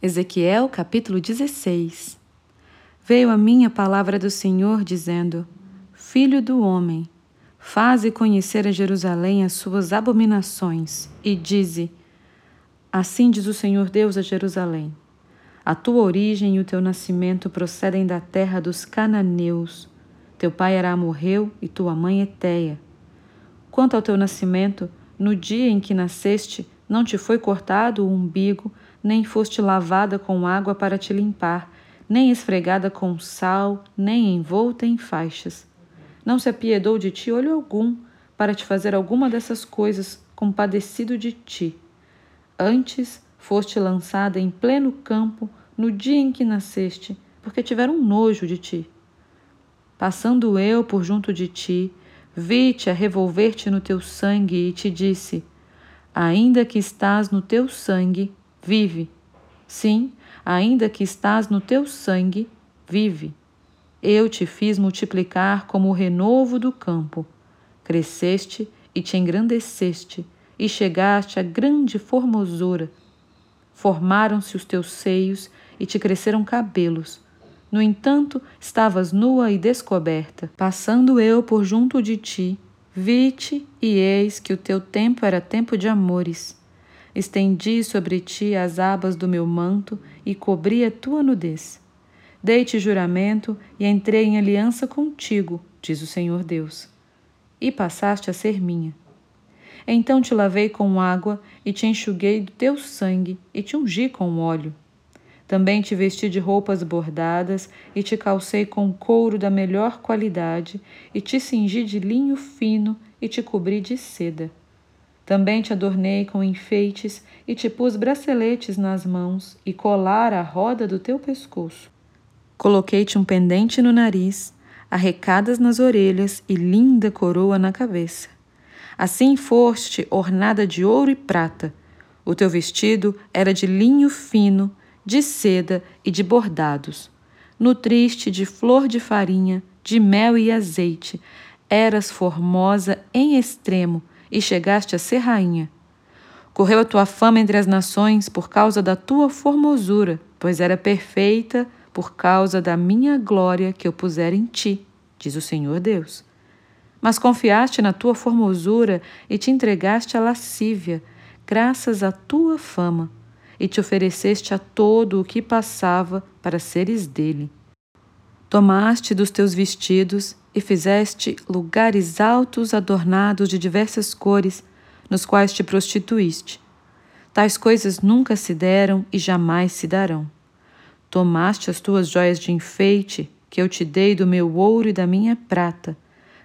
Ezequiel capítulo 16 Veio a mim a palavra do Senhor, dizendo: Filho do homem, faze conhecer a Jerusalém as suas abominações, e dize: Assim diz o Senhor Deus a Jerusalém: A tua origem e o teu nascimento procedem da terra dos cananeus. Teu pai era amorreu e tua mãe eteia. Quanto ao teu nascimento, no dia em que nasceste, não te foi cortado o umbigo, nem foste lavada com água para te limpar, nem esfregada com sal, nem envolta em faixas. Não se apiedou de ti olho algum, para te fazer alguma dessas coisas, compadecido de ti. Antes foste lançada em pleno campo no dia em que nasceste, porque tiveram nojo de ti. Passando eu por junto de ti, vi-te a revolver-te no teu sangue e te disse: Ainda que estás no teu sangue, vive. Sim, ainda que estás no teu sangue, vive. Eu te fiz multiplicar como o renovo do campo. Cresceste e te engrandeceste, e chegaste a grande formosura. Formaram-se os teus seios e te cresceram cabelos. No entanto, estavas nua e descoberta. Passando eu por junto de ti, vi-te e eis que o teu tempo era tempo de amores. Estendi sobre ti as abas do meu manto e cobri a tua nudez. Dei-te juramento e entrei em aliança contigo, diz o Senhor Deus. E passaste a ser minha. Então te lavei com água e te enxuguei do teu sangue e te ungi com óleo. Também te vesti de roupas bordadas e te calcei com couro da melhor qualidade e te cingi de linho fino e te cobri de seda. Também te adornei com enfeites e te pus braceletes nas mãos e colar à roda do teu pescoço. Coloquei-te um pendente no nariz, arrecadas nas orelhas e linda coroa na cabeça. Assim foste ornada de ouro e prata. O teu vestido era de linho fino de seda e de bordados. Nutriste de flor de farinha, de mel e azeite. Eras formosa em extremo e chegaste a ser rainha. Correu a tua fama entre as nações por causa da tua formosura, pois era perfeita por causa da minha glória que eu pusera em ti, diz o Senhor Deus. Mas confiaste na tua formosura e te entregaste à lascívia, graças à tua fama e te ofereceste a todo o que passava para seres dele. Tomaste dos teus vestidos e fizeste lugares altos adornados de diversas cores, nos quais te prostituíste. Tais coisas nunca se deram e jamais se darão. Tomaste as tuas joias de enfeite, que eu te dei do meu ouro e da minha prata,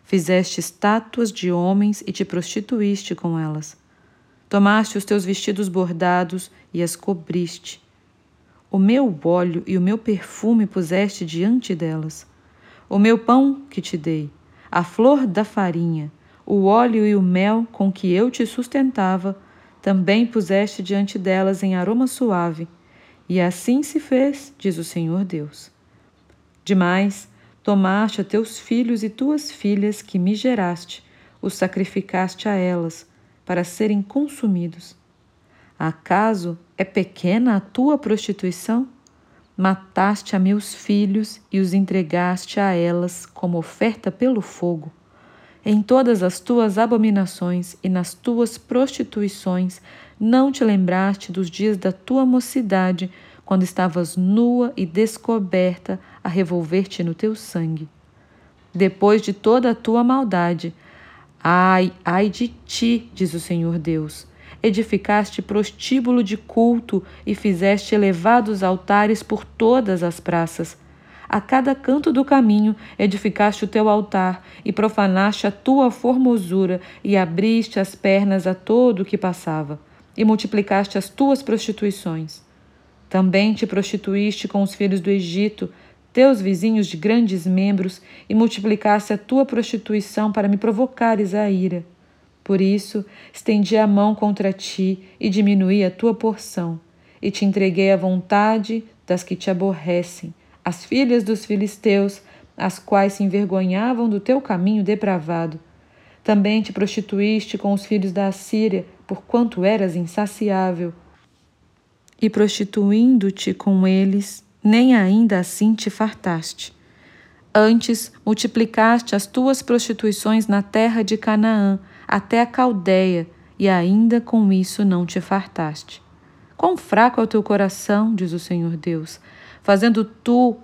fizeste estátuas de homens e te prostituíste com elas. Tomaste os teus vestidos bordados e as cobriste. O meu óleo e o meu perfume puseste diante delas. O meu pão que te dei, a flor da farinha, o óleo e o mel com que eu te sustentava, também puseste diante delas em aroma suave. E assim se fez, diz o Senhor Deus. Demais, tomaste a teus filhos e tuas filhas que me geraste, os sacrificaste a elas, para serem consumidos. Acaso é pequena a tua prostituição? Mataste a meus filhos e os entregaste a elas como oferta pelo fogo. Em todas as tuas abominações e nas tuas prostituições, não te lembraste dos dias da tua mocidade, quando estavas nua e descoberta a revolver-te no teu sangue. Depois de toda a tua maldade, Ai, ai de ti, diz o Senhor Deus. Edificaste prostíbulo de culto e fizeste elevados altares por todas as praças. A cada canto do caminho edificaste o teu altar e profanaste a tua formosura e abriste as pernas a todo o que passava e multiplicaste as tuas prostituições. Também te prostituíste com os filhos do Egito, teus vizinhos de grandes membros, e multiplicasse a tua prostituição para me provocares a ira. Por isso, estendi a mão contra ti e diminuí a tua porção, e te entreguei à vontade das que te aborrecem, as filhas dos filisteus, as quais se envergonhavam do teu caminho depravado. Também te prostituíste com os filhos da Assíria, porquanto eras insaciável e prostituindo-te com eles, nem ainda assim te fartaste. Antes multiplicaste as tuas prostituições na terra de Canaã, até a Caldeia, e ainda com isso não te fartaste. Quão fraco é o teu coração, diz o Senhor Deus, fazendo tu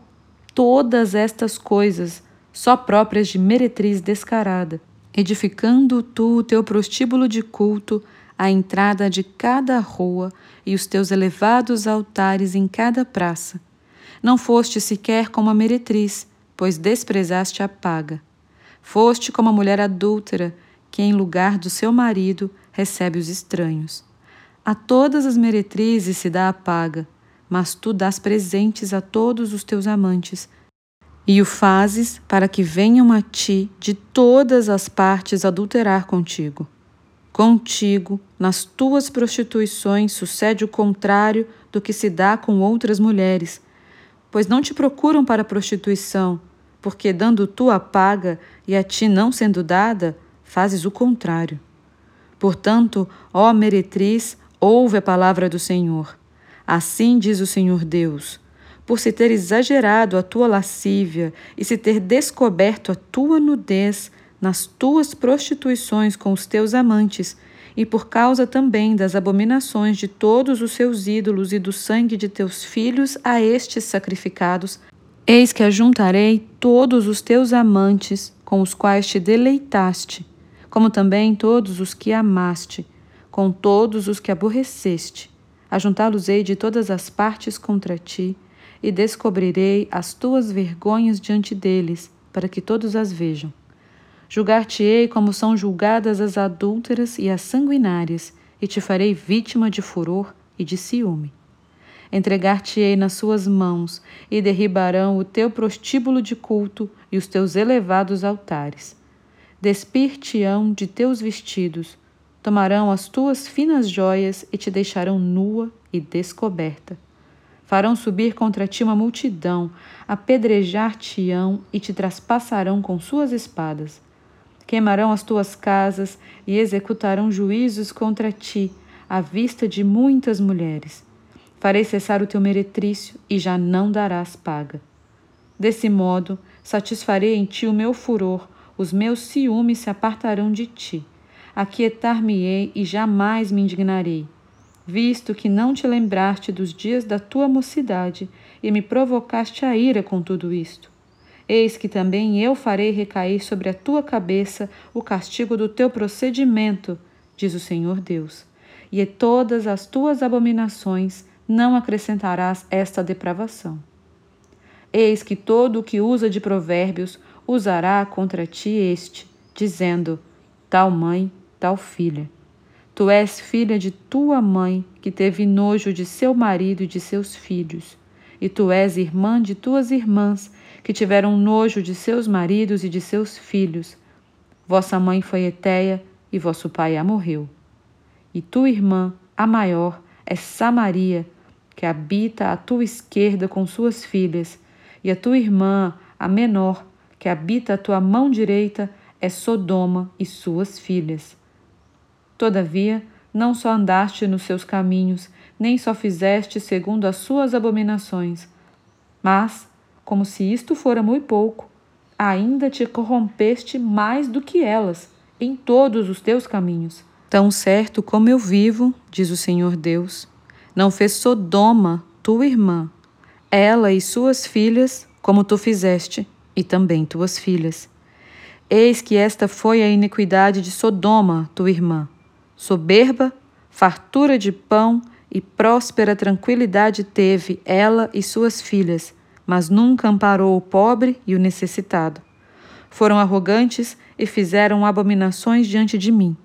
todas estas coisas, só próprias de meretriz descarada, edificando tu o teu prostíbulo de culto, a entrada de cada rua e os teus elevados altares em cada praça. Não foste sequer como a meretriz, pois desprezaste a paga. Foste como a mulher adúltera, que em lugar do seu marido recebe os estranhos. A todas as meretrizes se dá a paga, mas tu dás presentes a todos os teus amantes, e o fazes para que venham a ti de todas as partes adulterar contigo. Contigo, nas tuas prostituições, sucede o contrário do que se dá com outras mulheres, pois não te procuram para a prostituição, porque dando tu a paga e a ti não sendo dada, fazes o contrário. Portanto, ó meretriz, ouve a palavra do Senhor. Assim diz o Senhor Deus: por se ter exagerado a tua lascívia e se ter descoberto a tua nudez nas tuas prostituições com os teus amantes, e por causa também das abominações de todos os seus ídolos e do sangue de teus filhos a estes sacrificados, eis que ajuntarei todos os teus amantes com os quais te deleitaste como também todos os que amaste, com todos os que aborreceste. Ajuntá-los-ei de todas as partes contra ti, e descobrirei as tuas vergonhas diante deles, para que todos as vejam. Julgar-te-ei como são julgadas as adúlteras e as sanguinárias, e te farei vítima de furor e de ciúme. Entregar-te-ei nas suas mãos, e derribarão o teu prostíbulo de culto e os teus elevados altares despir-te-ão de teus vestidos, tomarão as tuas finas joias e te deixarão nua e descoberta. Farão subir contra ti uma multidão, apedrejar-te-ão e te traspassarão com suas espadas. Queimarão as tuas casas e executarão juízos contra ti, à vista de muitas mulheres. Farei cessar o teu meretrício e já não darás paga. Desse modo, satisfarei em ti o meu furor, os meus ciúmes se apartarão de ti. Aquietar-me-ei e jamais me indignarei, visto que não te lembraste dos dias da tua mocidade e me provocaste a ira com tudo isto. Eis que também eu farei recair sobre a tua cabeça o castigo do teu procedimento, diz o Senhor Deus, e todas as tuas abominações não acrescentarás esta depravação. Eis que todo o que usa de provérbios usará contra ti este, dizendo: Tal mãe, tal filha. Tu és filha de tua mãe, que teve nojo de seu marido e de seus filhos. E tu és irmã de tuas irmãs, que tiveram nojo de seus maridos e de seus filhos. Vossa mãe foi Eteia e vosso pai a morreu. E tua irmã, a maior, é Samaria, que habita à tua esquerda com suas filhas, e a tua irmã, a menor, que habita a tua mão direita é Sodoma e suas filhas. Todavia, não só andaste nos seus caminhos, nem só fizeste segundo as suas abominações, mas, como se isto fora muito pouco, ainda te corrompeste mais do que elas em todos os teus caminhos. Tão certo como eu vivo, diz o Senhor Deus, não fez Sodoma, tua irmã, ela e suas filhas, como tu fizeste e também tuas filhas. Eis que esta foi a iniquidade de Sodoma, tua irmã. Soberba, fartura de pão e próspera tranquilidade teve ela e suas filhas, mas nunca amparou o pobre e o necessitado. Foram arrogantes e fizeram abominações diante de mim.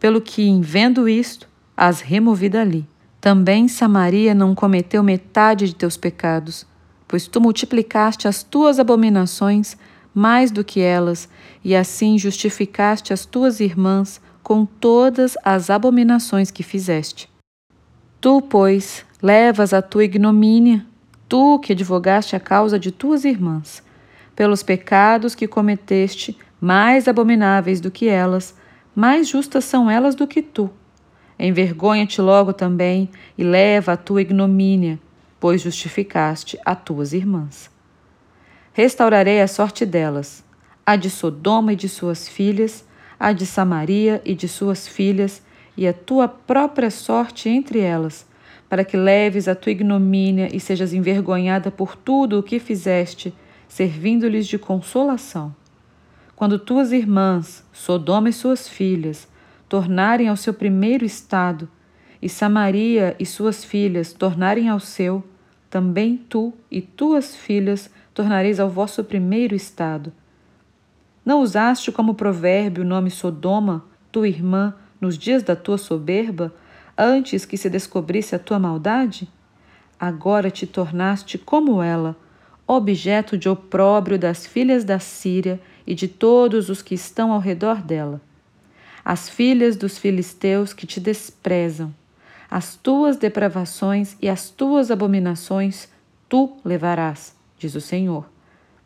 Pelo que, em vendo isto, as removi dali. Também Samaria não cometeu metade de teus pecados pois tu multiplicaste as tuas abominações mais do que elas, e assim justificaste as tuas irmãs com todas as abominações que fizeste. Tu, pois, levas a tua ignomínia, tu que advogaste a causa de tuas irmãs, pelos pecados que cometeste, mais abomináveis do que elas, mais justas são elas do que tu. Envergonha-te logo também e leva a tua ignomínia, pois justificaste a tuas irmãs. Restaurarei a sorte delas, a de Sodoma e de suas filhas, a de Samaria e de suas filhas, e a tua própria sorte entre elas, para que leves a tua ignomínia e sejas envergonhada por tudo o que fizeste, servindo-lhes de consolação. Quando tuas irmãs, Sodoma e suas filhas, tornarem ao seu primeiro estado, e Samaria e suas filhas tornarem ao seu, também tu e tuas filhas tornareis ao vosso primeiro estado. Não usaste como provérbio o nome Sodoma, tua irmã, nos dias da tua soberba, antes que se descobrisse a tua maldade? Agora te tornaste como ela, objeto de opróbrio das filhas da Síria e de todos os que estão ao redor dela. As filhas dos filisteus que te desprezam, as tuas depravações e as tuas abominações tu levarás, diz o Senhor.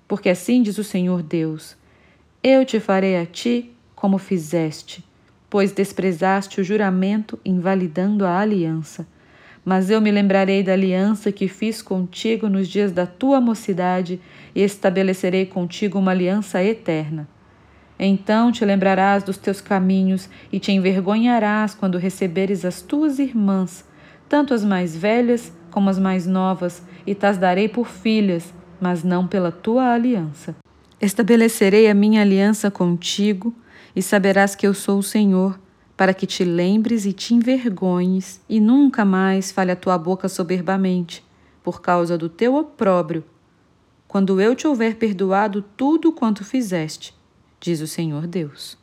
Porque assim diz o Senhor Deus: Eu te farei a ti como fizeste, pois desprezaste o juramento, invalidando a aliança. Mas eu me lembrarei da aliança que fiz contigo nos dias da tua mocidade e estabelecerei contigo uma aliança eterna. Então te lembrarás dos teus caminhos e te envergonharás quando receberes as tuas irmãs, tanto as mais velhas como as mais novas, e tas darei por filhas, mas não pela tua aliança. Estabelecerei a minha aliança contigo, e saberás que eu sou o Senhor, para que te lembres e te envergonhes, e nunca mais fale a tua boca soberbamente, por causa do teu opróbrio, quando eu te houver perdoado tudo quanto fizeste, diz o Senhor Deus.